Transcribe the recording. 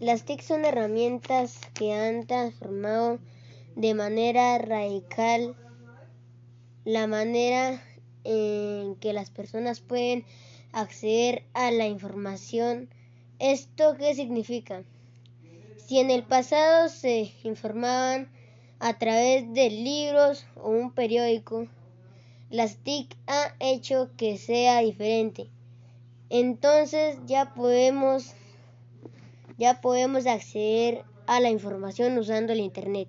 Las TIC son herramientas que han transformado de manera radical la manera en que las personas pueden acceder a la información. ¿Esto qué significa? Si en el pasado se informaban a través de libros o un periódico, las TIC ha hecho que sea diferente. Entonces ya podemos ya podemos acceder a la información usando el internet.